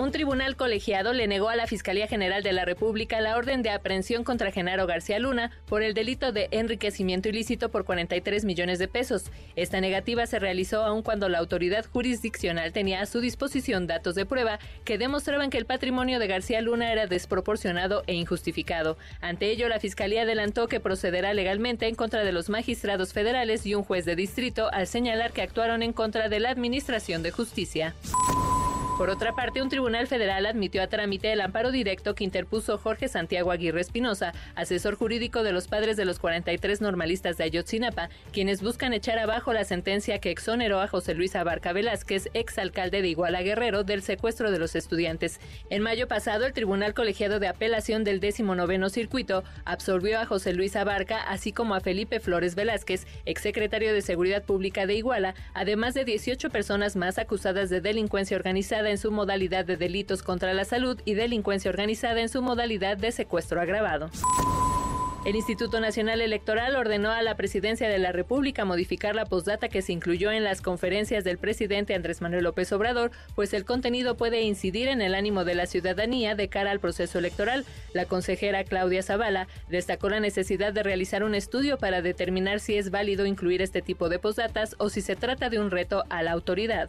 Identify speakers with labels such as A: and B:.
A: Un tribunal colegiado le negó a la Fiscalía General de la República la orden de aprehensión contra Genaro García Luna por el delito de enriquecimiento ilícito por 43 millones de pesos. Esta negativa se realizó aun cuando la autoridad jurisdiccional tenía a su disposición datos de prueba que demostraban que el patrimonio de García Luna era desproporcionado e injustificado. Ante ello, la Fiscalía adelantó que procederá legalmente en contra de los magistrados federales y un juez de distrito al señalar que actuaron en contra de la Administración de Justicia. Por otra parte, un tribunal federal admitió a trámite el amparo directo que interpuso Jorge Santiago Aguirre Espinosa, asesor jurídico de los padres de los 43 normalistas de Ayotzinapa, quienes buscan echar abajo la sentencia que exoneró a José Luis Abarca Velázquez, exalcalde de Iguala Guerrero, del secuestro de los estudiantes. En mayo pasado, el Tribunal Colegiado de Apelación del 19 Circuito absolvió a José Luis Abarca, así como a Felipe Flores Velázquez, exsecretario de Seguridad Pública de Iguala, además de 18 personas más acusadas de delincuencia organizada en su modalidad de delitos contra la salud y delincuencia organizada en su modalidad de secuestro agravado. El Instituto Nacional Electoral ordenó a la Presidencia de la República modificar la postdata que se incluyó en las conferencias del presidente Andrés Manuel López Obrador, pues el contenido puede incidir en el ánimo de la ciudadanía de cara al proceso electoral. La consejera Claudia Zavala destacó la necesidad de realizar un estudio para determinar si es válido incluir este tipo de postdatas o si se trata de un reto a la autoridad.